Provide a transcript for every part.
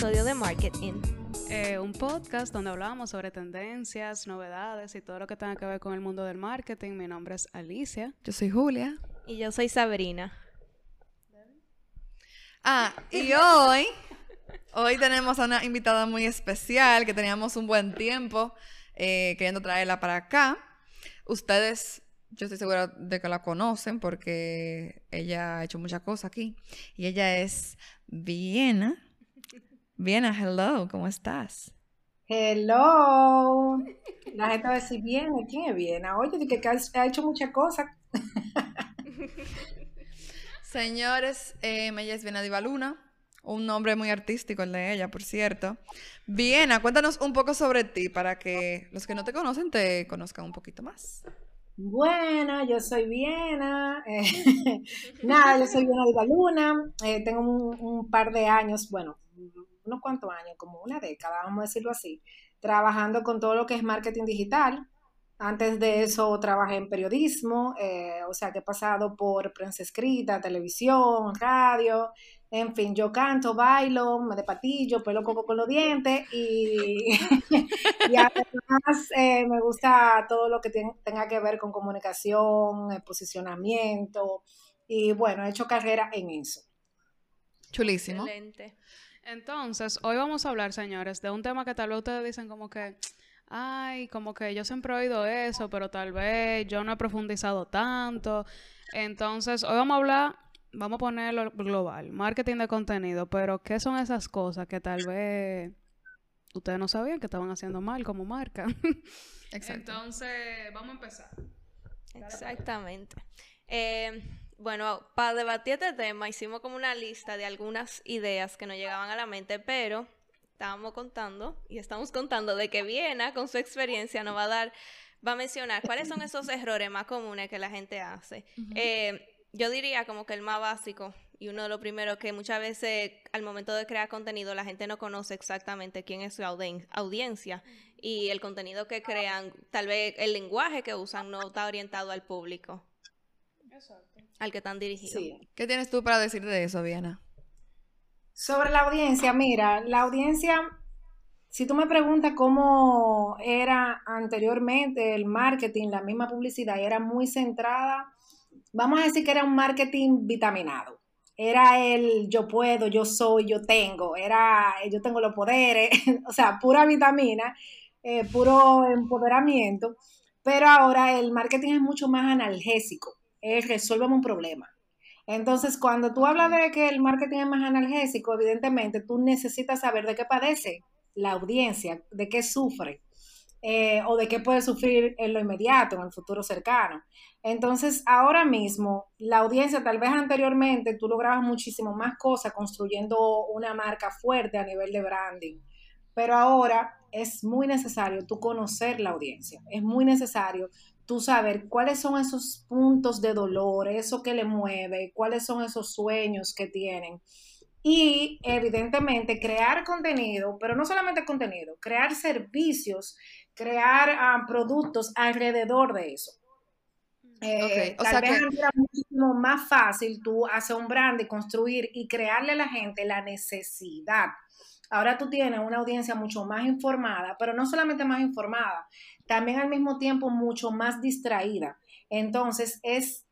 episodio de Marketing. Eh, un podcast donde hablamos sobre tendencias, novedades y todo lo que tenga que ver con el mundo del marketing. Mi nombre es Alicia. Yo soy Julia. Y yo soy Sabrina. Ah, y hoy, hoy tenemos a una invitada muy especial que teníamos un buen tiempo eh, queriendo traerla para acá. Ustedes, yo estoy segura de que la conocen porque ella ha hecho muchas cosas aquí. Y ella es Viena. Viena, hello, ¿cómo estás? Hello. La gente va a decir, Viena, ¿quién es Viena? Oye, que ha hecho muchas cosas. Señores, eh, ella es Viena Divaluna, un nombre muy artístico el de ella, por cierto. Viena, cuéntanos un poco sobre ti para que los que no te conocen te conozcan un poquito más. Bueno, yo soy Viena. Eh, nada, yo soy Viena Divaluna. Eh, tengo un, un par de años, bueno, unos cuantos años, como una década, vamos a decirlo así, trabajando con todo lo que es marketing digital. Antes de eso trabajé en periodismo, eh, o sea que he pasado por prensa escrita, televisión, radio, en fin, yo canto, bailo, me de patillo, pelo coco con los dientes y, y además eh, me gusta todo lo que tenga que ver con comunicación, eh, posicionamiento y bueno, he hecho carrera en eso. Chulísimo. Excelente. Entonces, hoy vamos a hablar, señores, de un tema que tal vez ustedes dicen como que ay, como que yo siempre he oído eso, pero tal vez yo no he profundizado tanto. Entonces, hoy vamos a hablar, vamos a ponerlo global, marketing de contenido, pero ¿qué son esas cosas que tal vez ustedes no sabían que estaban haciendo mal como marca? Exacto. Entonces, vamos a empezar. Exactamente. Eh, bueno, para debatir este tema hicimos como una lista de algunas ideas que nos llegaban a la mente, pero estábamos contando y estamos contando de que Viena con su experiencia nos va a dar, va a mencionar cuáles son esos errores más comunes que la gente hace. Eh, yo diría como que el más básico y uno de los primeros que muchas veces al momento de crear contenido la gente no conoce exactamente quién es su audiencia y el contenido que crean, tal vez el lenguaje que usan no está orientado al público. Exacto. Al que están dirigidos. ¿Qué tienes tú para decir de eso, Viena? Sobre la audiencia, mira, la audiencia, si tú me preguntas cómo era anteriormente el marketing, la misma publicidad, era muy centrada, vamos a decir que era un marketing vitaminado. Era el yo puedo, yo soy, yo tengo, era yo tengo los poderes, o sea, pura vitamina, eh, puro empoderamiento. Pero ahora el marketing es mucho más analgésico, es un problema. Entonces, cuando tú hablas de que el marketing es más analgésico, evidentemente tú necesitas saber de qué padece la audiencia, de qué sufre eh, o de qué puede sufrir en lo inmediato, en el futuro cercano. Entonces, ahora mismo, la audiencia, tal vez anteriormente, tú lograbas muchísimo más cosas construyendo una marca fuerte a nivel de branding, pero ahora es muy necesario tú conocer la audiencia, es muy necesario tú saber cuáles son esos puntos de dolor, eso que le mueve, cuáles son esos sueños que tienen. Y evidentemente crear contenido, pero no solamente contenido, crear servicios, crear ah, productos alrededor de eso. Eh, o tal sea vez que... muchísimo más fácil tú hacer un brand y construir y crearle a la gente la necesidad. Ahora tú tienes una audiencia mucho más informada, pero no solamente más informada, también al mismo tiempo mucho más distraída. Entonces es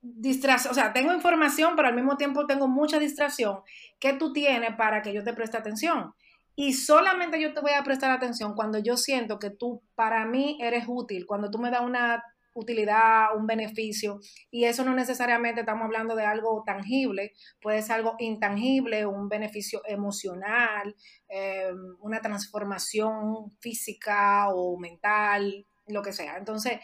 distracción, o sea, tengo información, pero al mismo tiempo tengo mucha distracción que tú tienes para que yo te preste atención. Y solamente yo te voy a prestar atención cuando yo siento que tú para mí eres útil, cuando tú me das una utilidad, un beneficio, y eso no necesariamente estamos hablando de algo tangible, puede ser algo intangible, un beneficio emocional, eh, una transformación física o mental, lo que sea. Entonces,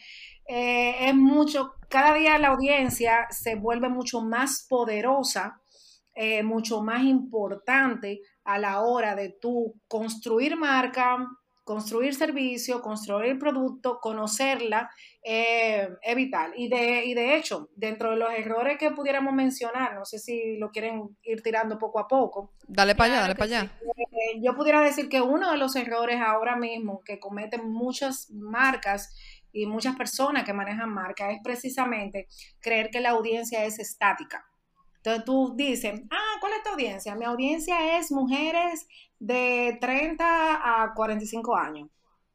eh, es mucho, cada día la audiencia se vuelve mucho más poderosa, eh, mucho más importante a la hora de tú construir marca, construir servicio, construir producto, conocerla, eh, es vital. Y de, y de hecho, dentro de los errores que pudiéramos mencionar, no sé si lo quieren ir tirando poco a poco. Dale para allá, dale para allá. Eh, yo pudiera decir que uno de los errores ahora mismo que cometen muchas marcas y muchas personas que manejan marcas es precisamente creer que la audiencia es estática. Entonces tú dices, ah, ¿cuál es tu audiencia? Mi audiencia es mujeres de 30 a 45 años.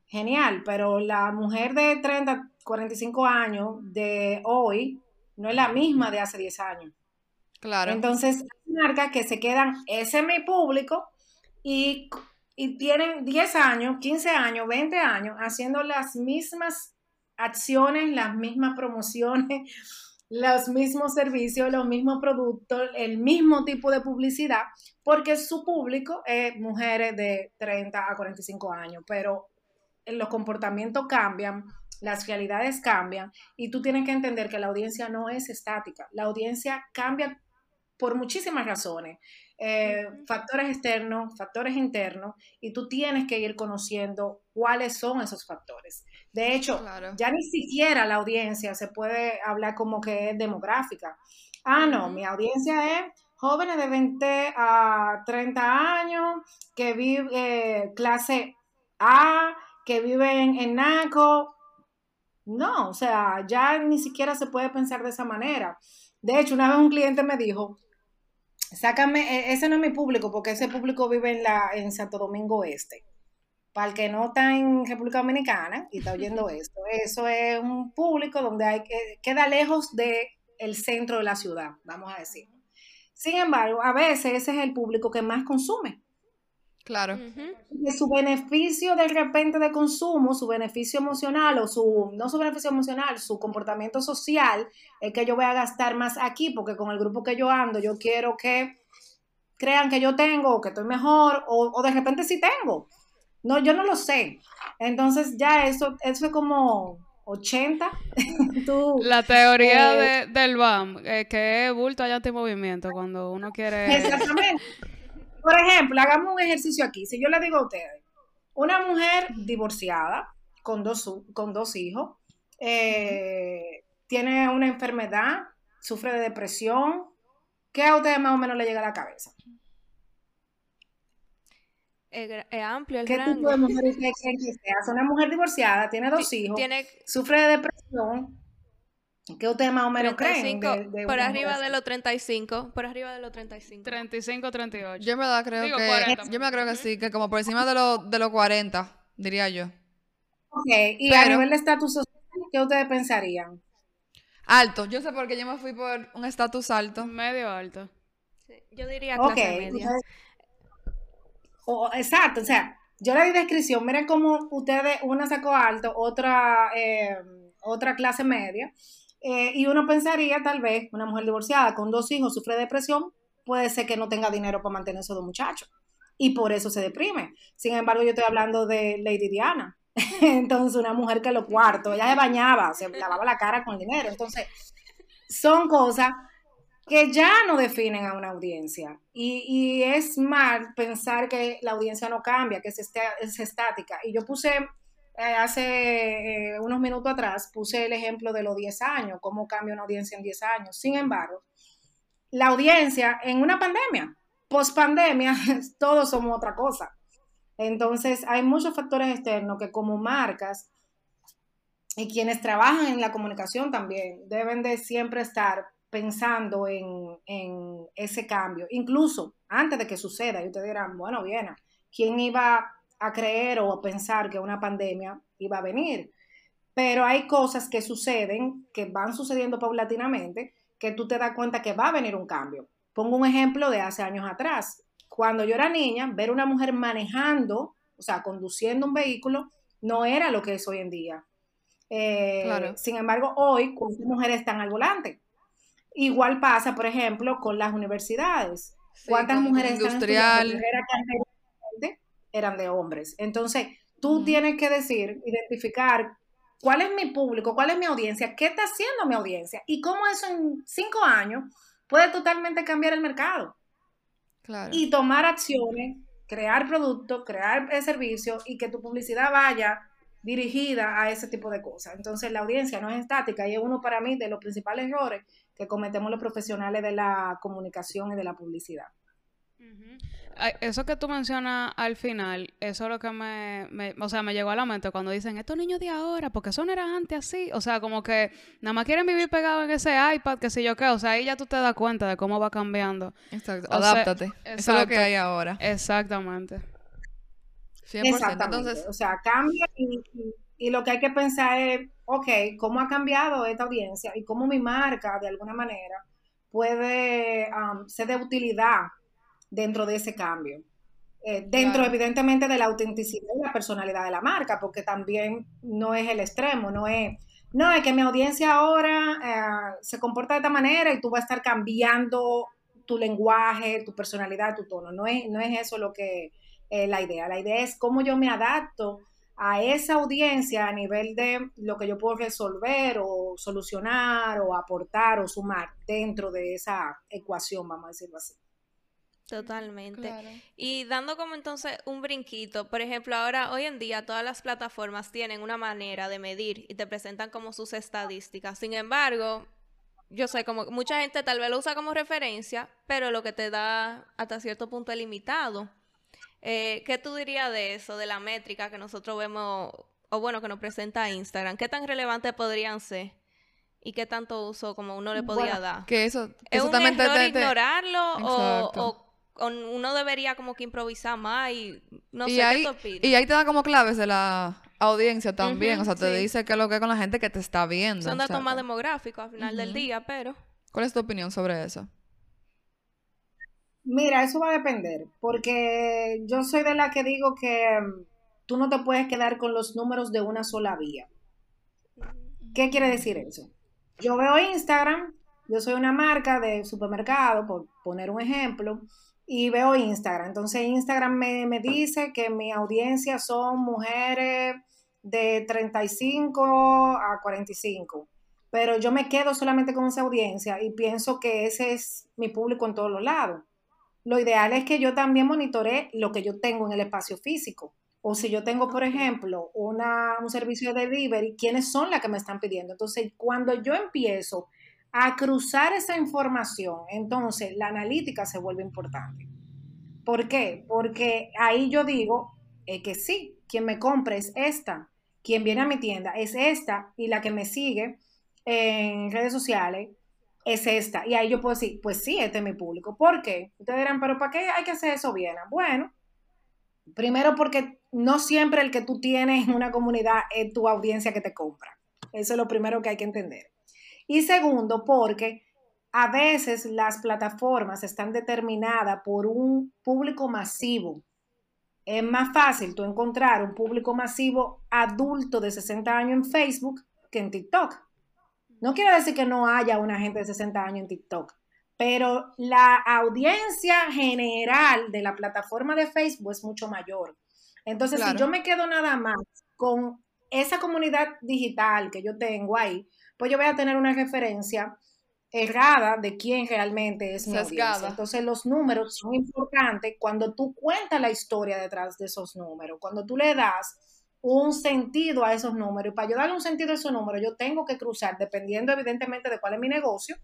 Genial, pero la mujer de 30, 45 años de hoy no es la misma de hace 10 años. Claro. Entonces, hay marcas que se quedan, ese es mi público, y, y tienen 10 años, 15 años, 20 años haciendo las mismas acciones, las mismas promociones, los mismos servicios, los mismos productos, el mismo tipo de publicidad, porque su público es mujeres de 30 a 45 años, pero los comportamientos cambian, las realidades cambian y tú tienes que entender que la audiencia no es estática, la audiencia cambia por muchísimas razones, eh, factores externos, factores internos, y tú tienes que ir conociendo cuáles son esos factores. De hecho, ya ni siquiera la audiencia se puede hablar como que es demográfica. Ah, no, mi audiencia es jóvenes de 20 a 30 años que viven eh, clase A, que viven en NACO. No, o sea, ya ni siquiera se puede pensar de esa manera. De hecho, una vez un cliente me dijo, sácame, e, ese no es mi público, porque ese público vive en, la, en Santo Domingo Este. Para el que no está en República Dominicana y está oyendo esto, eso es un público donde hay que, queda lejos del el centro de la ciudad, vamos a decir. Sin embargo, a veces ese es el público que más consume. Claro. Su beneficio de repente de consumo, su beneficio emocional o su, no su beneficio emocional, su comportamiento social, es que yo voy a gastar más aquí porque con el grupo que yo ando yo quiero que crean que yo tengo o que estoy mejor o, de repente sí tengo. No, yo no lo sé. Entonces ya eso, eso es como 80. la teoría eh, del BAM, eh, que es bulto allá movimiento cuando uno quiere... Exactamente. Por ejemplo, hagamos un ejercicio aquí. Si yo le digo a ustedes, una mujer divorciada con dos, con dos hijos, eh, tiene una enfermedad, sufre de depresión, ¿qué a ustedes más o menos le llega a la cabeza? Es, amplio, el ¿Qué tipo de mujer es que Una mujer divorciada, tiene dos hijos, sufre de depresión, ¿Qué ustedes más o menos creen? por arriba de los 35, por arriba de los 35. 35, 38. Yo me da creo que yo me creo que sí, que como por encima de los de los 40, diría yo. Ok, y a nivel de estatus social, ¿qué ustedes pensarían? Alto, yo sé porque yo me fui por un estatus alto. Medio alto. yo diría clase media. Exacto, o sea, yo le di descripción, miren cómo ustedes, una sacó alto, otra, eh, otra clase media. Eh, y uno pensaría, tal vez, una mujer divorciada con dos hijos sufre depresión, puede ser que no tenga dinero para mantener a esos dos muchachos. Y por eso se deprime. Sin embargo, yo estoy hablando de Lady Diana. Entonces, una mujer que lo cuarto, ella se bañaba, se lavaba la cara con dinero. Entonces, son cosas que ya no definen a una audiencia. Y, y es mal pensar que la audiencia no cambia, que es, es estática. Y yo puse eh, hace eh, unos minutos atrás puse el ejemplo de los 10 años, cómo cambia una audiencia en 10 años. Sin embargo, la audiencia en una pandemia, post pandemia, todos somos otra cosa. Entonces, hay muchos factores externos que como marcas y quienes trabajan en la comunicación también deben de siempre estar pensando en, en ese cambio, incluso antes de que suceda. Y ustedes dirán, bueno, bien, ¿quién iba a creer o a pensar que una pandemia iba a venir. Pero hay cosas que suceden, que van sucediendo paulatinamente, que tú te das cuenta que va a venir un cambio. Pongo un ejemplo de hace años atrás. Cuando yo era niña, ver una mujer manejando, o sea, conduciendo un vehículo, no era lo que es hoy en día. Eh, sin embargo, hoy, ¿cuántas mujeres están al volante? Igual pasa, por ejemplo, con las universidades. ¿Cuántas mujeres industrial. están eran de hombres. Entonces, tú tienes que decir, identificar cuál es mi público, cuál es mi audiencia, qué está haciendo mi audiencia y cómo eso en cinco años puede totalmente cambiar el mercado. Claro. Y tomar acciones, crear productos, crear servicios y que tu publicidad vaya dirigida a ese tipo de cosas. Entonces la audiencia no es estática y es uno para mí de los principales errores que cometemos los profesionales de la comunicación y de la publicidad. eso que tú mencionas al final, eso es lo que me, me- o sea, me llegó a la mente cuando dicen, estos niños de ahora, porque eso no era antes así, o sea, como que nada más quieren vivir pegados en ese iPad, que sé yo qué, o sea, ahí ya tú te das cuenta de cómo va cambiando. Exacto. O sea, Adáptate. Eso es lo que hay ahora. Exactamente. 100%. Exactamente. Entonces, o sea, cambia y, y- y lo que hay que pensar es, ok, ¿cómo ha cambiado esta audiencia y cómo mi marca, de alguna manera, puede um, ser de utilidad dentro de ese cambio? Eh, dentro, Claro. evidentemente, de la autenticidad y la personalidad de la marca, porque también no es el extremo, no es, no, es que mi audiencia ahora eh, se comporta de esta manera y tú vas a estar cambiando tu lenguaje, tu personalidad, tu tono. No es, no es eso lo que eh, la idea. La idea es cómo yo me adapto a esa audiencia a nivel de lo que yo puedo resolver o solucionar o aportar o sumar dentro de esa ecuación, vamos a decirlo así. Totalmente. claro. Y dando como entonces un brinquito, por ejemplo, ahora hoy en día todas las plataformas tienen una manera de medir y te presentan como sus estadísticas. Sin embargo, yo sé como que mucha gente tal vez lo usa como referencia, pero lo que te da hasta cierto punto es limitado. Eh, ¿Qué tú dirías de eso, de la métrica que nosotros vemos, o bueno, que nos presenta Instagram? ¿Qué tan relevantes podrían ser? ¿Y qué tanto uso como uno le podría Bueno, dar? Que eso, que ¿Es eso un también te- error te- te- ignorarlo o, o- o uno debería como que improvisar más y no y sé ahí, qué y ahí te da como claves de la audiencia también. O sea, te sí. dice qué es lo que es con la gente que te está viendo. Son datos más demográficos al final del día, pero ¿Cuál es tu opinión sobre eso? Mira, eso va a depender, porque yo soy de la que digo que mm, tú no te puedes quedar con los números de una sola vía. ¿Qué quiere decir eso? Yo veo Instagram, yo soy una marca de supermercado, por poner un ejemplo, y veo Instagram. Entonces Instagram me, me dice que mi audiencia son mujeres de 35 a 45, pero yo me quedo solamente con esa audiencia y pienso que ese es mi público en todos los lados. Lo ideal es que yo también monitore lo que yo tengo en el espacio físico. O si yo tengo, por ejemplo, una, un servicio de delivery, ¿quiénes son las que me están pidiendo? Entonces, cuando yo empiezo a cruzar esa información, entonces la analítica se vuelve importante. ¿Por qué? Porque ahí yo digo eh, que sí, quien me compra es esta, quien viene a mi tienda es esta y la que me sigue en redes sociales es esta. Y ahí yo puedo decir, pues sí, este es mi público. ¿Por qué? Ustedes dirán, pero ¿para qué hay que hacer eso bien? Bueno, primero porque no siempre el que tú tienes en una comunidad es tu audiencia que te compra. Eso es lo primero que hay que entender. Y segundo, porque a veces las plataformas están determinadas por un público masivo. Es más fácil tú encontrar un público masivo adulto de 60 años en Facebook que en TikTok. No quiere decir que no haya una gente de 60 años en TikTok, pero la audiencia general de la plataforma de Facebook es mucho mayor. Entonces, Claro. si yo me quedo nada más con esa comunidad digital que yo tengo ahí, pues yo voy a tener una referencia errada de quién realmente es mi audiencia. Entonces, los números son importantes cuando tú cuentas la historia detrás de esos números, cuando tú le das un sentido a esos números. Y para yo darle un sentido a esos números, yo tengo que cruzar, dependiendo evidentemente de cuál es mi negocio,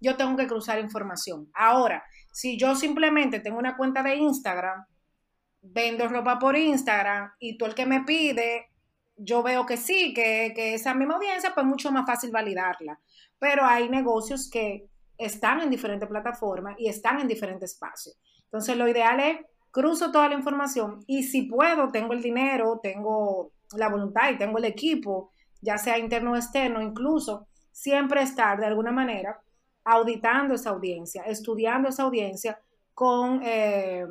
yo tengo que cruzar información. Ahora, si yo simplemente tengo una cuenta de Instagram, vendo ropa por Instagram y tú el que me pide, yo veo que sí, que, que esa misma audiencia, pues mucho más fácil validarla. Pero hay negocios que están en diferentes plataformas y están en diferentes espacios. Entonces, lo ideal es cruzo toda la información y si puedo, tengo el dinero, tengo la voluntad y tengo el equipo, ya sea interno o externo, incluso siempre estar de alguna manera auditando esa audiencia, estudiando esa audiencia con eh,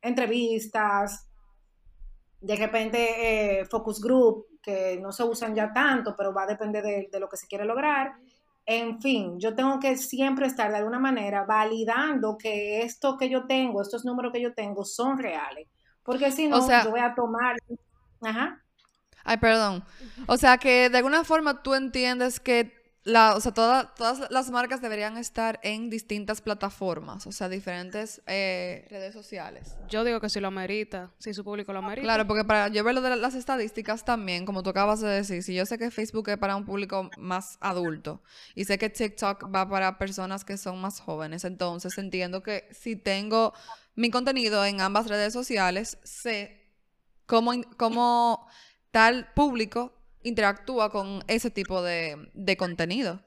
entrevistas, de repente eh, focus group, que no se usan ya tanto, pero va a depender de, de lo que se quiere lograr. En fin, yo tengo que siempre estar de alguna manera validando que esto que yo tengo, estos números que yo tengo son reales. Porque si no, O sea- yo voy a tomar... Ajá. Ay, perdón. O sea, que de alguna forma tú entiendes que la, o sea, toda- todas las marcas deberían estar en distintas plataformas, o sea, diferentes eh, redes sociales. Yo digo que si lo amerita, si su público lo amerita. Claro, porque para yo ver lo de las estadísticas también, como tú acabas de decir, si yo sé que Facebook es para un público más adulto y sé que TikTok va para personas que son más jóvenes, entonces entiendo que si tengo mi contenido en ambas redes sociales, sé cómo, cómo tal público interactúa con ese tipo de, de contenido.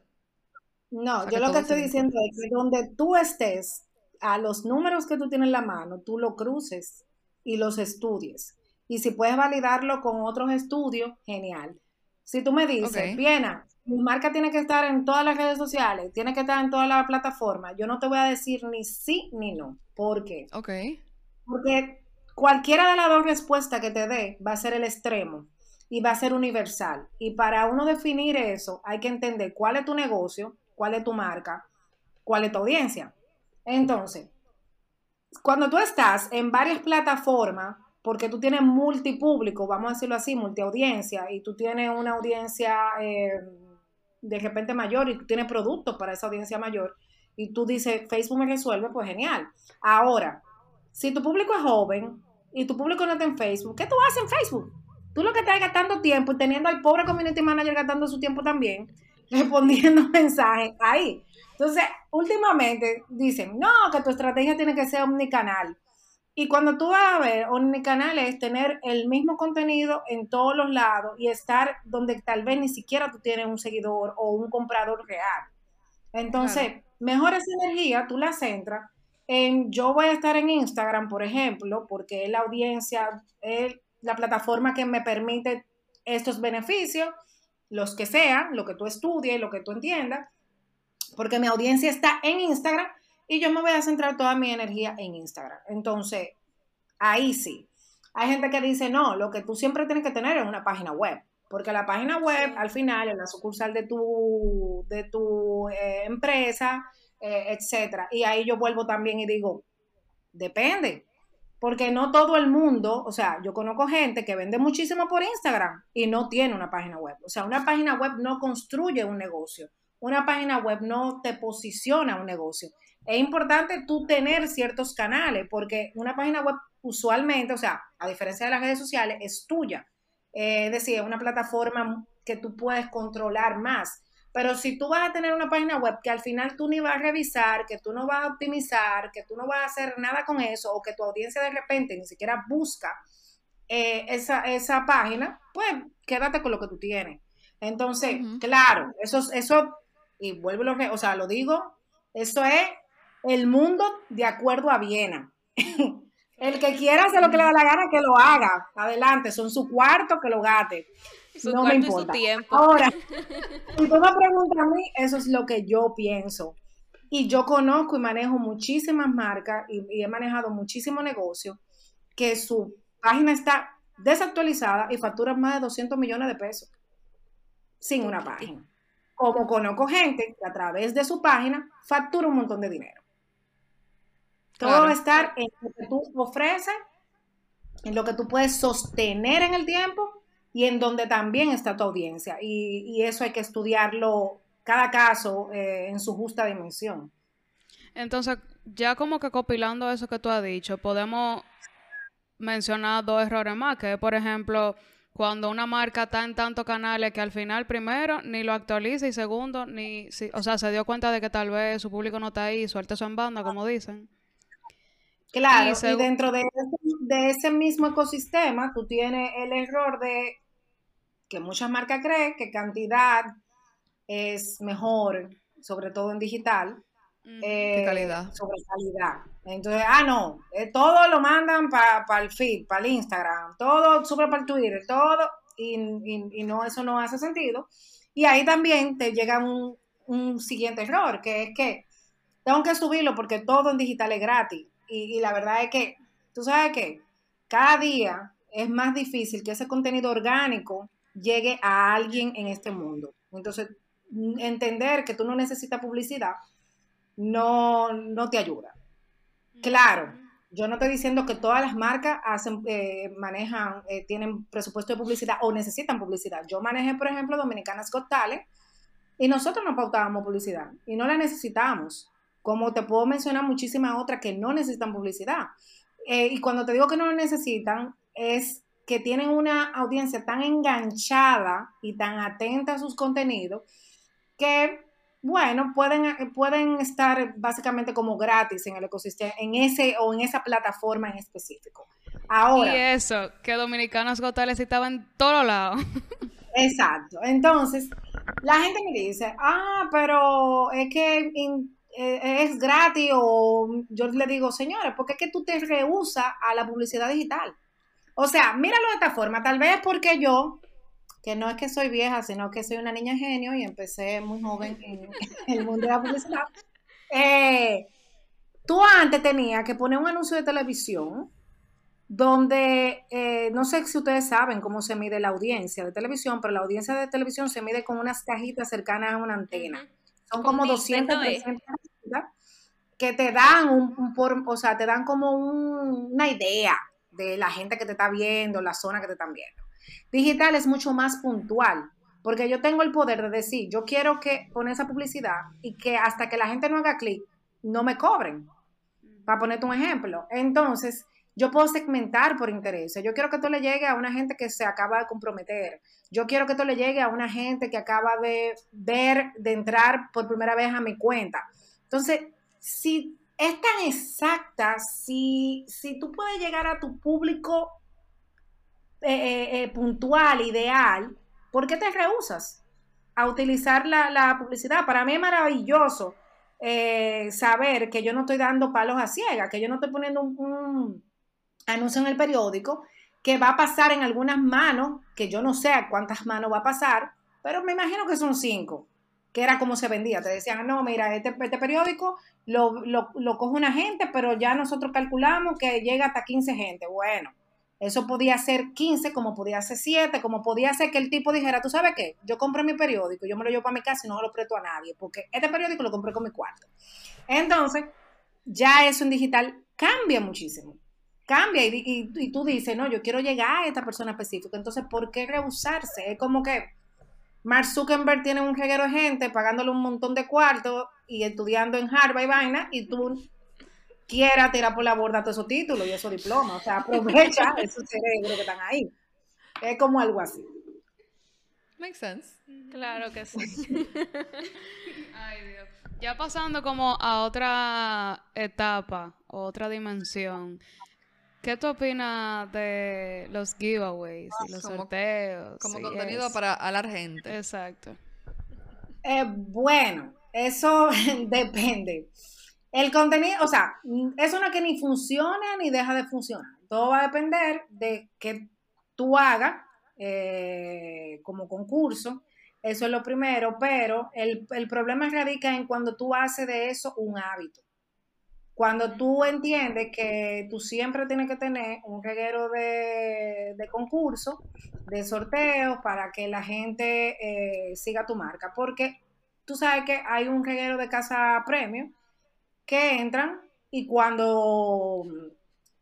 No, yo lo que estoy diciendo es que donde tú estés, a los números que tú tienes en la mano, tú lo cruces y los estudies. Y si puedes validarlo con otros estudios, genial. Si tú me dices, Viena, mi marca tiene que estar en todas las redes sociales, tiene que estar en todas las plataformas, yo no te voy a decir ni sí ni no. ¿Por qué? Ok. Porque cualquiera de las dos respuestas que te dé va a ser el extremo y va a ser universal. Y para uno definir eso, hay que entender cuál es tu negocio, cuál es tu marca, cuál es tu audiencia. Entonces, cuando tú estás en varias plataformas, porque tú tienes multipúblico, vamos a decirlo así, multiaudiencia, y tú tienes una audiencia eh, de repente mayor y tú tienes productos para esa audiencia mayor, y tú dices, Facebook me resuelve, pues genial. Ahora, si tu público es joven y tu público no está en Facebook, ¿qué tú haces en Facebook? Tú lo que estás gastando tiempo y teniendo al pobre community manager gastando su tiempo también, respondiendo mensajes ahí. Entonces, últimamente dicen, no, que tu estrategia tiene que ser omnicanal. Y cuando tú vas a ver, omnicanal es tener el mismo contenido en todos los lados y estar donde tal vez ni siquiera tú tienes un seguidor o un comprador real. Entonces, mejor esa energía, tú la centras en, yo voy a estar en Instagram, por ejemplo, porque es la audiencia, es la plataforma que me permite estos beneficios, los que sean, lo que tú estudies, lo que tú entiendas, porque mi audiencia está en Instagram y yo me voy a centrar toda mi energía en Instagram. Entonces, ahí sí. Hay gente que dice, no, lo que tú siempre tienes que tener es una página web, porque la página web al final es la sucursal de tu, de tu eh, empresa, eh, etcétera. Y ahí yo vuelvo también y digo, depende, porque no todo el mundo, o sea, yo conozco gente que vende muchísimo por Instagram y no tiene una página web. O sea, una página web no construye un negocio. Una página web no te posiciona un negocio. Es importante tú tener ciertos canales porque una página web usualmente, o sea, a diferencia de las redes sociales, es tuya. Eh, es decir, es una plataforma que tú puedes controlar más. Pero si tú vas a tener una página web que al final tú ni vas a revisar, que tú no vas a optimizar, que tú no vas a hacer nada con eso, o que tu audiencia de repente ni siquiera busca eh, esa, esa página, pues quédate con lo que tú tienes. Entonces, claro, eso, eso, y vuelvo lo que, o sea, lo digo, eso es el mundo de acuerdo a Viena. el que quiera hacer lo que le da la gana, que lo haga. Adelante, son su cuarto, que lo gate no me importa. tiempo. Ahora, si tú me preguntas a mí, eso es lo que yo pienso. Y yo conozco y manejo muchísimas marcas y, he manejado muchísimos negocios que su página está desactualizada y facturan más de 200 millones de pesos sin una página. Como conozco gente que a través de su página factura un montón de dinero. Todo va a estar en lo que tú ofreces, en lo que tú puedes sostener en el tiempo y en donde también está tu audiencia. Y, eso hay que estudiarlo cada caso eh, en su justa dimensión. Entonces, ya como que copilando eso que tú has dicho, podemos mencionar dos errores más, que por ejemplo, cuando una marca está en tantos canales que al final, primero, ni lo actualiza y segundo, ni, o sea, se dio cuenta de que tal vez su público no está ahí, suelte eso en banda, como dicen. Claro, y, y dentro de de ese mismo ecosistema, tú tienes el error de que muchas marcas creen que cantidad es mejor, sobre todo en digital, eh, calidad. sobre calidad. Entonces, ah, no, eh, todo lo mandan para el feed, para el Instagram, todo sube para el Twitter, todo, y, no, eso no hace sentido. Y ahí también te llega un, un siguiente error, que es que tengo que subirlo porque todo en digital es gratis. Y, la verdad es que, tú sabes que cada día es más difícil que ese contenido orgánico llegue a alguien en este mundo. Entonces, entender que tú no necesitas publicidad no, no te ayuda. Claro, yo no estoy diciendo que todas las marcas hacen, eh, manejan, eh, tienen presupuesto de publicidad o necesitan publicidad. Yo manejé, por ejemplo, Dominicanas Got Talent y nosotros no pautábamos publicidad y no la necesitamos. Como te puedo mencionar muchísimas otras que no necesitan publicidad. Eh, y cuando te digo que no lo necesitan, es que tienen una audiencia tan enganchada y tan atenta a sus contenidos que bueno, pueden, pueden estar básicamente como gratis en el ecosistema, en ese o en esa plataforma en específico. Ahora. Y eso, que Dominicanos Gotales estaba en todos lados. Exacto. Entonces, la gente me dice, ah, pero es que es gratis o yo le digo, señores, ¿por qué es que tú te rehusas a la publicidad digital? O sea, míralo de esta forma, tal vez porque yo, que no es que soy vieja, sino que soy una niña genio y empecé muy joven en, el mundo de la publicidad, eh, tú antes tenías que poner un anuncio de televisión donde eh, no sé si ustedes saben cómo se mide la audiencia de televisión, pero la audiencia de televisión se mide con unas cajitas cercanas a una antena. Son como 200, 300 que te dan un, o sea, te dan como una idea de la gente que te está viendo, la zona que te están viendo. Digital es mucho más puntual, porque yo tengo el poder de decir, yo quiero que poner esa publicidad y que hasta que la gente no haga clic, no me cobren. Para ponerte un ejemplo. Entonces, yo puedo segmentar por intereses. Yo quiero que esto le llegue a una gente que se acaba de comprometer. Yo quiero que esto le llegue a una gente que acaba de ver, de entrar por primera vez a mi cuenta. Entonces, si es tan exacta, si, si tú puedes llegar a tu público eh, eh, eh, puntual, ideal, ¿por qué te rehusas a utilizar la, publicidad? Para mí es maravilloso saber que yo no estoy dando palos a ciegas, que yo no estoy poniendo un anuncio en el periódico que va a pasar en algunas manos, que yo no sé a cuántas manos va a pasar, pero me imagino que son cinco, que era como se vendía. Te decían, no, mira, este, este periódico lo, lo, lo, coge una gente, pero ya nosotros calculamos que llega hasta 15 gente. Bueno, eso podía ser 15, como podía ser 7, como podía ser que el tipo dijera, tú sabes qué, yo compré mi periódico, yo me lo llevo para mi casa y no lo presto a nadie, porque este periódico lo compré con mi cuarto. Entonces, ya eso en digital cambia muchísimo cambia y, tú dices, no, yo quiero llegar a esta persona específica. Entonces, ¿por qué rehusarse? Es como que Mark Zuckerberg tiene un reguero de gente pagándole un montón de cuartos y estudiando en Harvard y vaina, y tú quieras tirar por la borda todos esos títulos y esos diplomas. O sea, aprovecha esos cerebros que están ahí. Es como algo así. Makes sense. Claro que sí. Ay, Dios. Ya pasando como a otra etapa, otra dimensión. ¿Qué tú opinas de los giveaways y los sorteos? Como contenido para a la gente. Exacto. Eh, bueno, eso depende. El contenido, o sea, eso no es que ni funciona ni deja de funcionar. Todo va a depender de que tú hagas eh, como concurso. Eso es lo primero, pero el, el problema radica en cuando tú haces de eso un hábito. Cuando tú entiendes que tú siempre tienes que tener un reguero de, de concursos, de sorteos, para que la gente eh, siga tu marca. Porque tú sabes que hay un reguero de casa premio que entran y cuando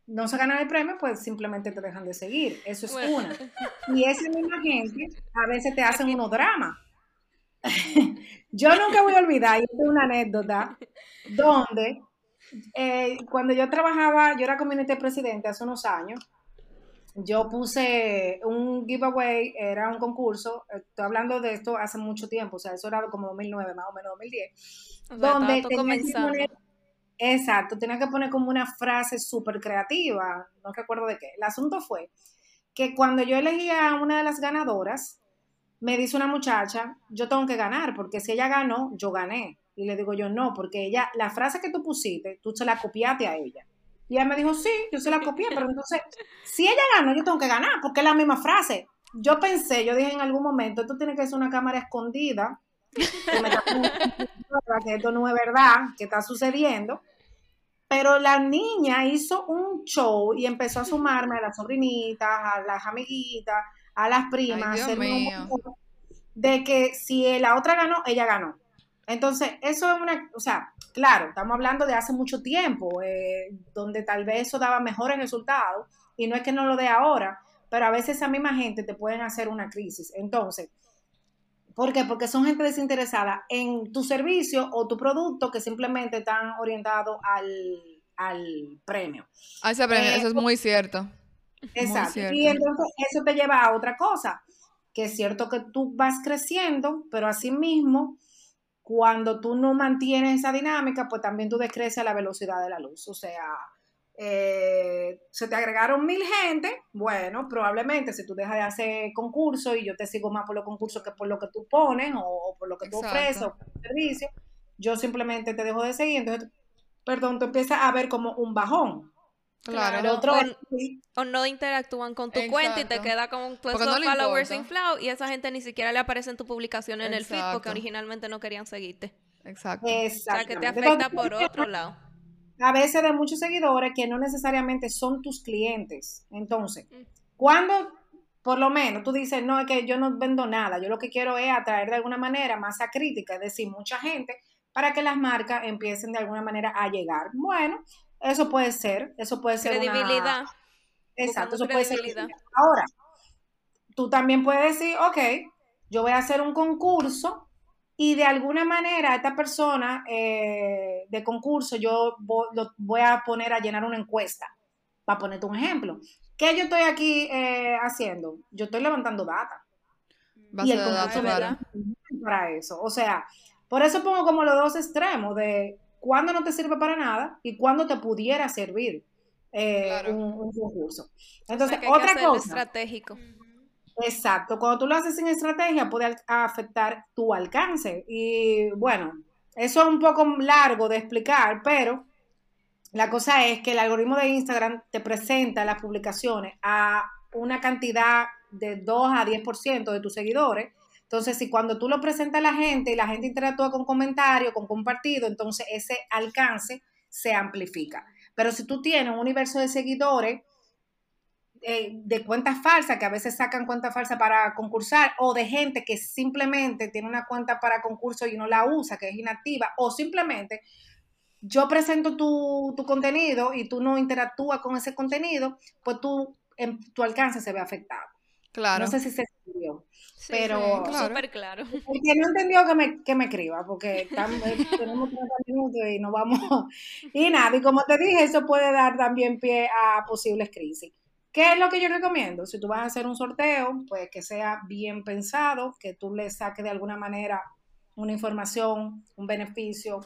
no se ganan el premio, pues simplemente te dejan de seguir. Eso es una. Y esa misma gente a veces te hacen unos dramas. yo nunca voy a olvidar, y tengo una anécdota, donde eh, cuando yo trabajaba, yo era community presidente hace unos años, yo puse un giveaway, era un concurso, estoy hablando de esto hace mucho tiempo, o sea, eso era como 2009, más o menos 2010, donde tenía que poner, exacto, tenía que poner como una frase súper creativa, no recuerdo de qué. El asunto fue que cuando yo elegí a una de las ganadoras, me dice una muchacha, yo tengo que ganar, porque si ella ganó, yo gané. Y le digo yo, no, porque ella, la frase que tú pusiste, tú se la copiaste a ella. Y ella me dijo, sí, yo se la copié, pero entonces, si ella gana, yo tengo que ganar, porque es la misma frase. Yo pensé, yo dije en algún momento, esto tiene que ser una cámara escondida, que, esto no es verdad, que está sucediendo. Pero la niña hizo un show y empezó a sumarme a las sobrinitas, a las amiguitas, a las primas, de que si la otra ganó, ella ganó. Entonces, eso es una, o sea, claro, estamos hablando de hace mucho tiempo, eh, donde tal vez eso daba mejores resultados, y no es que no lo dé ahora, pero a veces esa misma gente te pueden hacer una crisis. Entonces, ¿por qué? Porque son gente desinteresada en tu servicio o tu producto que simplemente están orientados al, premio. A ese premio, eso es eh, muy cierto. Exacto. Y entonces eso te lleva a otra cosa, que es cierto que tú vas creciendo, pero asimismo Cuando tú no mantienes esa dinámica, pues también tú descreces la velocidad de la luz. O sea, eh, se te agregaron mil gente, bueno, probablemente si tú dejas de hacer concursos y yo te sigo más por los concursos que por lo que tú pones o, por lo que tú ofreces o por el servicio, yo simplemente te dejo de seguir, entonces, perdón, tú empiezas a ver como un bajón. Claro, otro o, no interactúan con tu cuenta y te queda con tus followers inflados y esa gente ni siquiera le aparece en tu publicación en el feed porque originalmente no querían seguirte. Exacto. O sea, que te afecta por otro lado a veces de muchos seguidores que no necesariamente son tus clientes. Entonces, mm. cuando por lo menos tú dices, no, es que yo no vendo nada, yo lo que quiero es atraer de alguna manera masa crítica, es decir, mucha gente, para que las marcas empiecen de alguna manera a llegar. Bueno, eso puede ser, eso puede ser credibilidad. Exacto, eso puede ser. Ahora, tú también puedes decir, ok, yo voy a hacer un concurso y de alguna manera esta persona eh, de concurso yo lo voy a poner a llenar una encuesta. Para ponerte un ejemplo. ¿Qué yo estoy aquí eh, haciendo? Yo estoy levantando data. y el concurso para. para eso. O sea, por eso pongo como los dos extremos de cuándo no te sirve para nada y cuándo te pudiera servir eh, un, concurso. Entonces, otra cosa. Estratégico. Exacto, cuando tú lo haces sin estrategia puede afectar tu alcance. Y bueno, eso es un poco largo de explicar, pero la cosa es que el algoritmo de Instagram te presenta las publicaciones a una cantidad de 2 a 10% de tus seguidores. Entonces, si cuando tú lo presentas a la gente y la gente interactúa con comentarios, con compartido, entonces ese alcance se amplifica. Pero si tú tienes un universo de seguidores eh, de cuentas falsas, que a veces sacan cuentas falsas para concursar, o de gente que simplemente tiene una cuenta para concurso y no la usa, que es inactiva, o simplemente yo presento tu, contenido y tú no interactúas con ese contenido, pues tú, en, tu alcance se ve afectado. Claro. No sé si se entendió, pero... Súper claro. El que no entendió que me, que me escriba, porque estamos, tenemos 30 minutos y no vamos... Y nada, y como te dije, eso puede dar también pie a posibles crisis. ¿Qué es lo que yo recomiendo? Si tú vas a hacer un sorteo, pues que sea bien pensado, que tú le saques de alguna manera una información, un beneficio,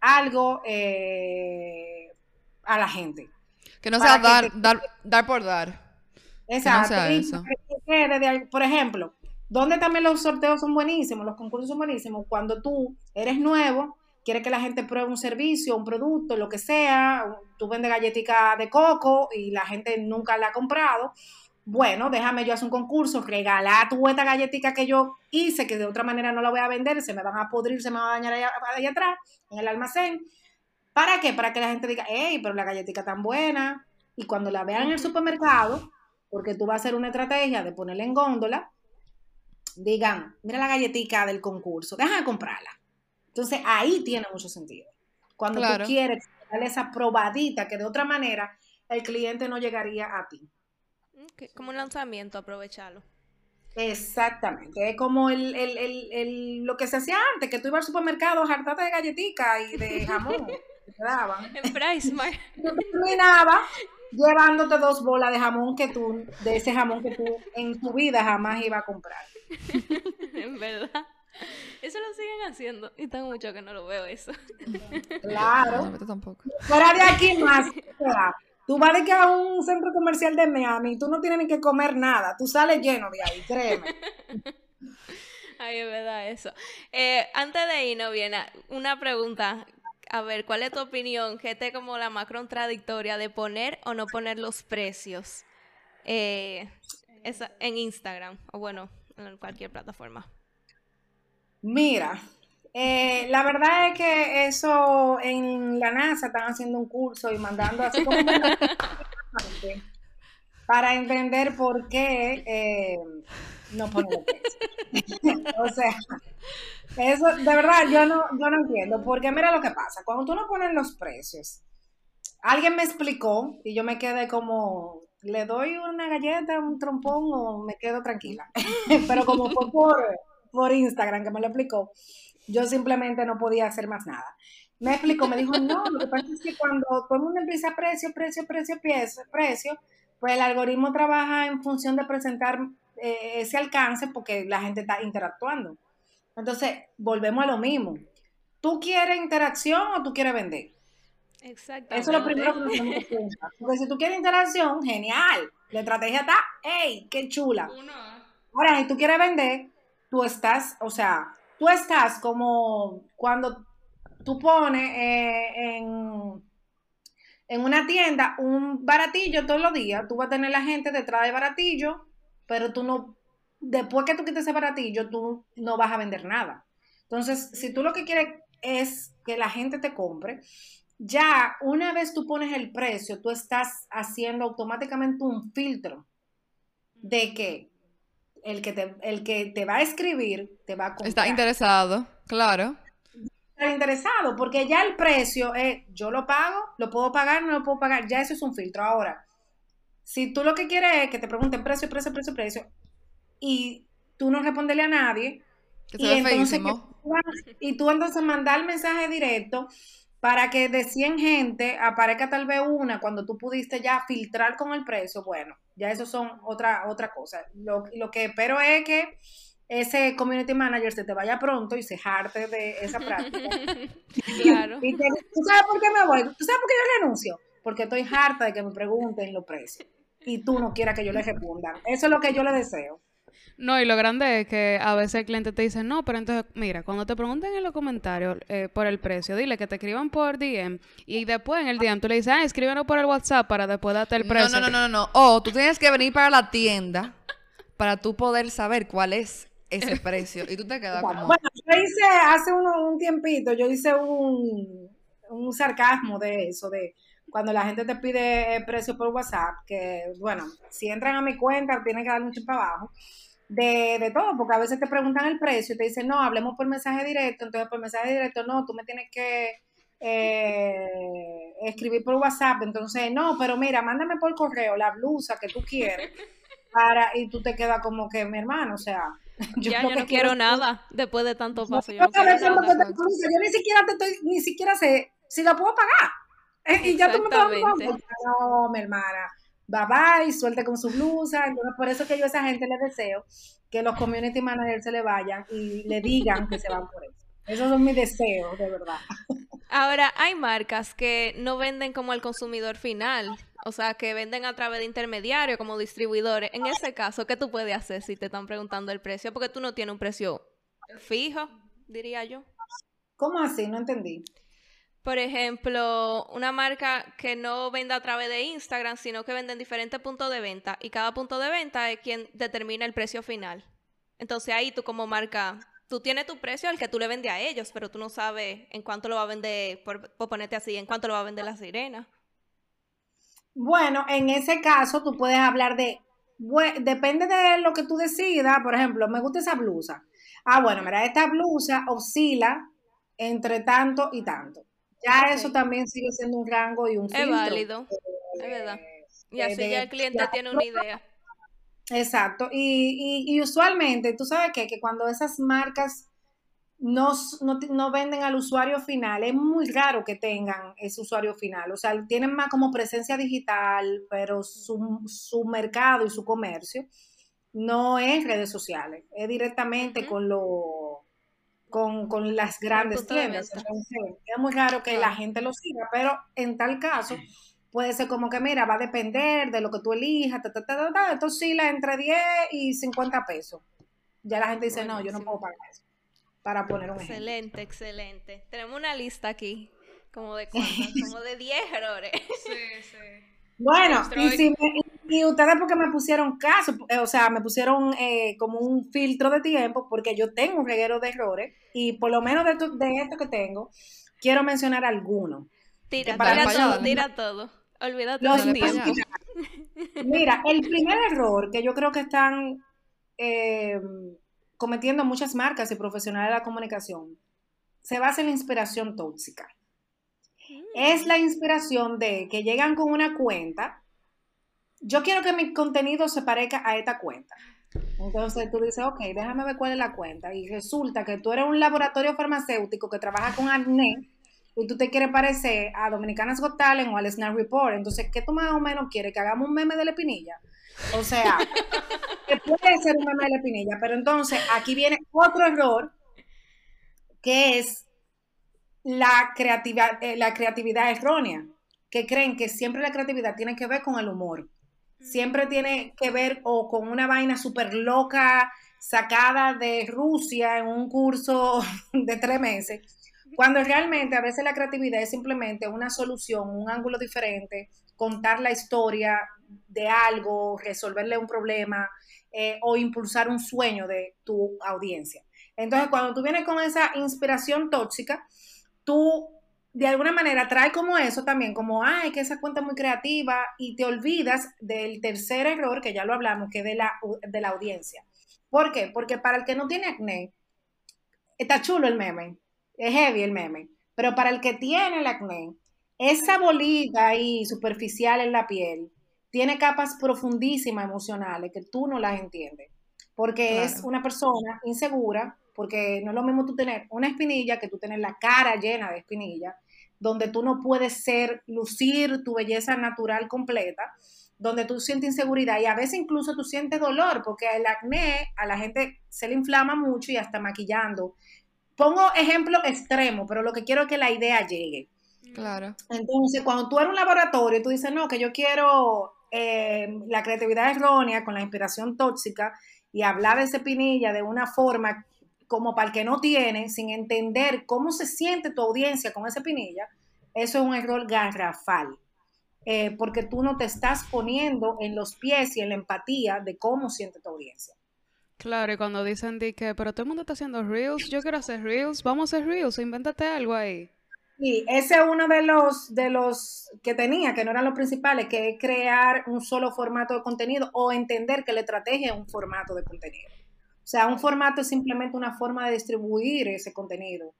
algo eh, a la gente. Que no sea dar, dar, por dar. Exacto. por ejemplo, donde también los sorteos son buenísimos, los concursos son buenísimos, cuando tú eres nuevo quiere que la gente pruebe un servicio, un producto, lo que sea, tú vendes galletica de coco y la gente nunca la ha comprado, bueno, déjame yo hacer un concurso, regalar tu esta galletica que yo hice, que de otra manera no la voy a vender, se me van a podrir, se me va a dañar allá, atrás, en el almacén. ¿Para qué? Para que la gente diga, hey, pero la galletica tan buena. Y cuando la vean en el supermercado, porque tú vas a hacer una estrategia de ponerla en góndola, digan, mira la galletica del concurso, déjame comprarla. Entonces ahí tiene mucho sentido. Cuando tú quieres darle esa probadita que de otra manera el cliente no llegaría a ti. Como un lanzamiento, aprovecharlo. Exactamente, es como el, lo que se hacía antes, que tú ibas al supermercado, hartata de galletica y de jamón que te daban. En Price terminaba llevándote dos bolas de jamón que tú, de ese jamón que tú en tu vida jamás iba a comprar. en verdad. Eso lo siguen haciendo. Y tengo mucho que no lo veo eso. Claro. No, tampoco. Fuera de aquí más. Tú vas de que a un centro comercial de Miami y tú no tienes ni que comer nada. Tú sales lleno de ahí, créeme. Ay, es verdad eso. Eh, antes de irnos, viene una pregunta. A ver, ¿cuál es tu opinión? ¿Qué te como la más contradictoria de poner o no poner los precios eh, en Instagram? O bueno, en cualquier plataforma. Mira, eh, la verdad es que eso en la NASA están haciendo un curso y mandando así como para entender por qué eh, no ponen o sea, eso de verdad yo no, yo no entiendo, porque mira lo que pasa, cuando tú no pones los precios, alguien me explicó y yo me quedé como, le doy una galleta, un trompón o me quedo tranquila, pero como fue por por Instagram que me lo explicó, yo simplemente no podía hacer más nada. Me explicó, me dijo, no, lo que pasa es que cuando todo el mundo empieza precio, precio, precio, precio, precio, pues el algoritmo trabaja en función de presentar eh, ese alcance porque la gente está interactuando. Entonces, volvemos a lo mismo. ¿tú quieres interacción o tú quieres vender? Exactamente. Eso es lo primero que nos tenemos que preguntar. Porque si tú quieres interacción, genial. La estrategia está, ¡ey! ¡Qué chula! Ahora, si tú quieres vender, tú estás, o sea, tú estás como cuando tú pones eh, en, en una tienda un baratillo todos los días, tú vas a tener la gente detrás del baratillo, pero tú no, después que tú quites ese baratillo, tú no vas a vender nada. Entonces, si tú lo que quieres es que la gente te compre, ya una vez tú pones el precio, tú estás haciendo automáticamente un filtro de que el que te, el que te va a escribir te va a comprar. Está interesado, claro. Está interesado, porque ya el precio es, yo lo pago, lo puedo pagar, no lo puedo pagar, ya eso es un filtro. Ahora, si tú lo que quieres es que te pregunten precio, precio, precio, precio, y tú no responderle a nadie, Que y entonces, feísimo. y tú entonces mandar el mensaje directo para que de 100 gente aparezca tal vez una cuando tú pudiste ya filtrar con el precio, bueno, ya eso son otra, otra cosa. Lo, lo que espero es que ese community manager se te vaya pronto y se jarte de esa práctica. Claro. Y que, ¿Tú sabes por qué me voy? ¿Tú sabes por qué yo renuncio? Porque estoy harta de que me pregunten los precios y tú no quieras que yo les responda. Eso es lo que yo le deseo. No, y lo grande es que a veces el cliente te dice, no, pero entonces, mira, cuando te pregunten en los comentarios eh, por el precio, dile que te escriban por DM y después en el DM tú le dices, ah, escríbenos por el WhatsApp para después darte el No, precio. no, no, no, no. O tú tienes que venir para la tienda para tú poder saber cuál es ese precio. Y tú te quedas como... Bueno, yo hice hace uno- un tiempito, yo hice un, un sarcasmo de eso, de cuando la gente te pide el precio por WhatsApp, que bueno, si entran a mi cuenta tienen que darle un chip para abajo, de, de todo, porque a veces te preguntan el precio y te dicen, no, hablemos por mensaje directo, entonces por mensaje directo, no, tú me tienes que eh, escribir por WhatsApp, entonces, no, pero mira, mándame por correo la blusa que tú quieres, para, y tú te quedas como que, mi hermano, o sea, ya yo no quiero es- nada después de tanto paso. No quiero nada. yo ni siquiera te estoy, ni siquiera sé si la puedo pagar. Eh, Y ya tú me estás. No, mi hermana. Bye bye, suelte con su blusa. Entonces, por eso que yo a esa gente les deseo que los community managers se le vayan y le digan que se van por eso. Esos son mis deseos, de verdad. Ahora, hay marcas que no venden como al consumidor final, o sea, que venden a través de intermediarios como distribuidores. En ese caso, ¿qué tú puedes hacer si te están preguntando el precio? Porque tú no tienes un precio fijo, diría yo. ¿Cómo así? No entendí. Por ejemplo, una marca que no venda a través de Instagram, sino que vende en diferentes puntos de venta y cada punto de venta es quien determina el precio final. Entonces ahí tú como marca, tú tienes tu precio al que tú le vendes a ellos, pero tú no sabes en cuánto lo va a vender, por, ponerte así, en cuánto lo va a vender la sirena. Bueno, en ese caso tú puedes hablar de, bue- depende de lo que tú decidas, por ejemplo, me gusta esa blusa. Ah, bueno, mira, esta blusa oscila entre tanto y tanto. Ya eso también sigue siendo un rango y un Es filtro. válido, es verdad. Y eh, así de- ya el cliente tiene una idea. Exacto. Y, y, y usualmente, tú sabes qué? que cuando esas marcas no, no, no venden al usuario final, es muy raro que tengan ese usuario final. O sea, tienen más como presencia digital, pero su, su mercado y su comercio no es redes sociales, es directamente con lo con, con las grandes tiendas. Entonces, es muy raro que la gente lo siga, pero en tal caso, puede ser como que, mira, va a depender de lo que tú elijas, ta, ta, ta, ta, ta, esto oscila entre 10 y 50 pesos. Ya la gente dice, no, yo no puedo pagar eso. Para poner un ejemplo. Excelente, excelente. Tenemos una lista aquí, como de cuántas, como de 10 errores. Sí, sí. Bueno, y, si me- y ustedes porque me pusieron caso, eh, o sea, me pusieron eh, como un filtro de tiempo, porque yo tengo un reguero de errores, y por lo menos de, tu- de esto que tengo, quiero mencionar algunos. Tira, para tira allá, todo, tira todo. Olvídate Los. Mira, el primer error que yo creo que están eh, cometiendo muchas marcas y profesionales de la comunicación se basa en la inspiración tóxica. Es la inspiración de que llegan con una cuenta. Yo quiero que mi contenido se parezca a esta cuenta. Entonces tú dices, ok, déjame ver cuál es la cuenta. Y resulta que tú eres un laboratorio farmacéutico que trabaja con acné y tú te quieres parecer a Dominicanas Got Talent o al Snap Report. Entonces, ¿qué tú más o menos quieres? ¿Que hagamos un meme de la espinilla? O sea, que puede ser un meme de la espinilla. Pero entonces, aquí viene otro error que es la creatividad, eh, la creatividad errónea, que creen que siempre la creatividad tiene que ver con el humor. Siempre tiene que ver o con una vaina súper loca sacada de Rusia en un curso de tres meses, cuando realmente a veces la creatividad es simplemente una solución, un ángulo diferente, contar la historia de algo, resolverle un problema eh, o impulsar un sueño de tu audiencia. Entonces, cuando tú vienes con esa inspiración tóxica, tú de alguna manera trae como eso también, como, ay, que esa cuenta es muy creativa y te olvidas del tercer error, que ya lo hablamos, que es de la, de la audiencia. ¿Por qué? Porque para el que no tiene acné, está chulo el meme, es heavy el meme, pero para el que tiene el acné, esa bolita ahí superficial en la piel tiene capas profundísimas emocionales que tú no las entiendes, porque es una persona insegura, porque no es lo mismo tú tener una espinilla que tú tener la cara llena de espinilla, donde tú no puedes ser, lucir tu belleza natural completa, donde tú sientes inseguridad y a veces incluso tú sientes dolor, porque el acné a la gente se le inflama mucho y hasta maquillando. Pongo ejemplo extremo, pero lo que quiero es que la idea llegue. Claro. Entonces, cuando tú eres un laboratorio y tú dices, no, que yo quiero eh, la creatividad errónea con la inspiración tóxica y hablar de ese pinilla de una forma como para el que no tiene, sin entender cómo se siente tu audiencia con esa pinilla, eso es un error garrafal. Eh, porque tú no te estás poniendo en los pies y en la empatía de cómo siente tu audiencia. Claro, y cuando dicen de que, pero todo el mundo está haciendo reels, yo quiero hacer reels, vamos a hacer reels, invéntate algo ahí. Sí, ese es uno de los, de los que tenía, que no eran los principales, que es crear un solo formato de contenido o entender que la estrategia es un formato de contenido. O sea, un formato es simplemente una forma de distribuir ese contenido.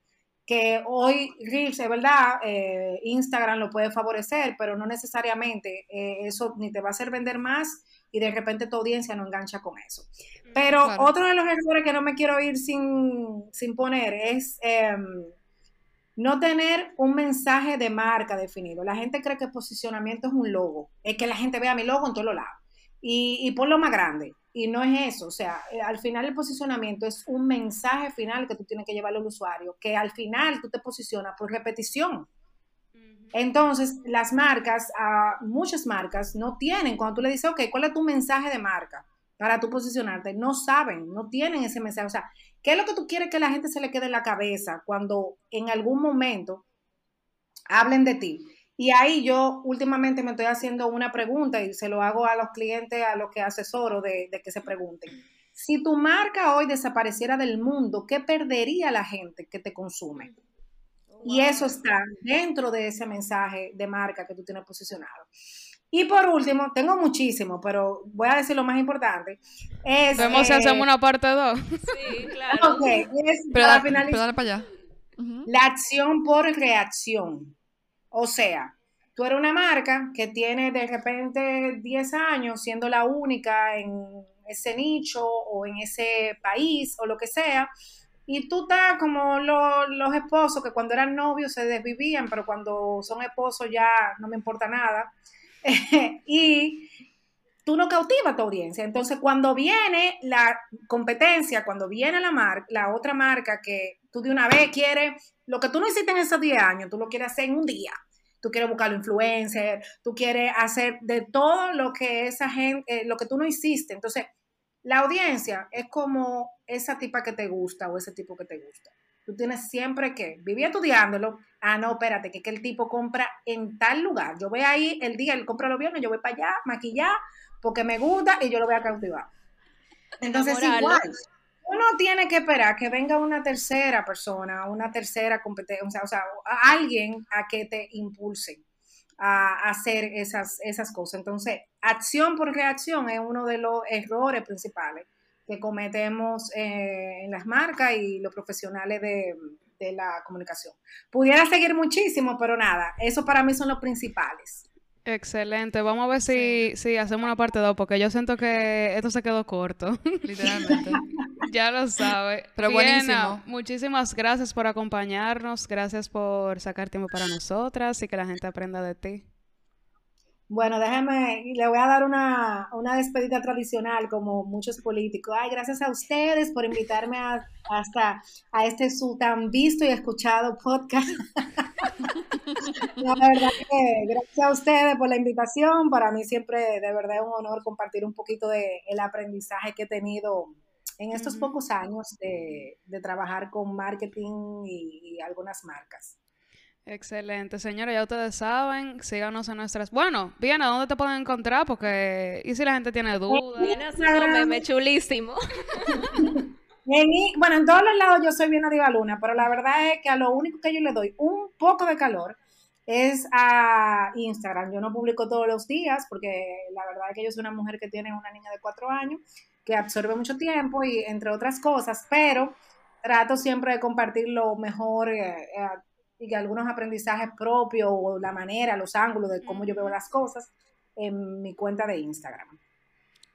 Que hoy Reels, es verdad, eh, Instagram lo puede favorecer, pero no necesariamente eh, eso ni te va a hacer vender más y de repente tu audiencia no engancha con eso. Pero otro de los errores que no me quiero ir sin, sin poner es em, no tener un mensaje de marca definido. La gente cree que posicionamiento es un logo, es que la gente vea mi logo en todos los lados y, y ponlo más grande. Y no es eso, o sea, eh, al final el posicionamiento es un mensaje final que tú tienes que llevarle al usuario, que al final tú te posicionas por repetición. Entonces, las marcas, muchas marcas no tienen, cuando tú le dices, ok, ¿cuál es tu mensaje de marca para tú posicionarte? No saben, no tienen ese mensaje. O sea, ¿qué es lo que tú quieres que la gente se le quede en la cabeza cuando en algún momento hablen de ti? Y ahí yo últimamente me estoy haciendo una pregunta y se lo hago a los clientes, a los que asesoro de, que se pregunten. Si tu marca hoy desapareciera del mundo, ¿qué perdería la gente que te consume? Y eso está dentro de ese mensaje de marca que tú tienes posicionado. Y por último, tengo muchísimo, pero voy a decir lo más importante. Vemos si hacemos una parte 2. Sí, claro. Ok, es pero para finalizar. para allá. La acción por reacción. O sea, tú eres una marca que tiene de repente 10 años siendo la única en ese nicho o en ese país o lo que sea, y tú estás como los esposos que cuando eran novios se desvivían, pero cuando son esposos ya no me importa nada. y tú no cautivas a tu audiencia. Entonces, cuando viene la competencia, cuando viene la, marca, la otra marca que tú de una vez quieres, lo que tú no hiciste en esos 10 años, tú lo quieres hacer en un día tú quieres buscar influencer, tú quieres hacer de todo lo que esa gente, eh, lo que tú no hiciste. Entonces, la audiencia es como esa tipa que te gusta o ese tipo que te gusta. Tú tienes siempre que vivir estudiándolo. Ah, no, espérate, que, que el tipo compra en tal lugar. Yo voy ahí el día, él compra los viernes, yo voy para allá, maquillar, porque me gusta y yo lo voy a cautivar. Entonces, igual uno tiene que esperar que venga una tercera persona, una tercera competencia, o sea, alguien a que te impulse a hacer esas, esas cosas. Entonces, acción por reacción es uno de los errores principales que cometemos eh, en las marcas y los profesionales de, de la comunicación. Pudiera seguir muchísimo, pero nada, eso para mí son los principales. Excelente. Vamos a ver si, si hacemos una parte 2, porque yo siento que esto se quedó corto. Literalmente. ya lo sabe. Pero buenísimo. Muchísimas gracias por acompañarnos. Gracias por sacar tiempo para nosotras y que la gente aprenda de ti. Bueno, déjame, le voy a dar una, una despedida tradicional como muchos políticos. Ay, gracias a ustedes por invitarme a, hasta a este su tan visto y escuchado podcast. la verdad que gracias a ustedes por la invitación. Para mí siempre de verdad es un honor compartir un poquito de el aprendizaje que he tenido en estos pocos años de, de trabajar con marketing y algunas marcas. Excelente, señores, ya ustedes saben, síganos en nuestras... Bueno, bien, ¿a dónde te pueden encontrar? Porque, ¿y si la gente tiene dudas? Viene a hacer un meme chulísimo. bueno, en todos los lados yo soy bien Diva Luna, pero la verdad es que a lo único que yo le doy un poco de calor es a Instagram. Yo no publico todos los días porque la verdad es que yo soy una mujer que tiene una niña de cuatro años que absorbe mucho tiempo y entre otras cosas, pero trato siempre de compartir lo mejor eh, eh, y que algunos aprendizajes propios o la manera, los ángulos de cómo yo veo las cosas en mi cuenta de Instagram.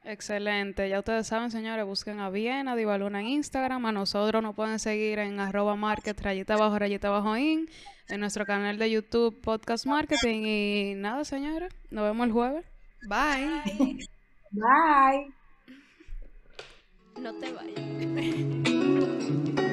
Excelente. Ya ustedes saben, señores, busquen a Viena, Divaluna en Instagram. A nosotros nos pueden seguir en arroba market, rayita abajo, rayita abajo in, en nuestro canal de YouTube Podcast Marketing. Y nada, señores, nos vemos el jueves. Bye. Bye. No te vayas.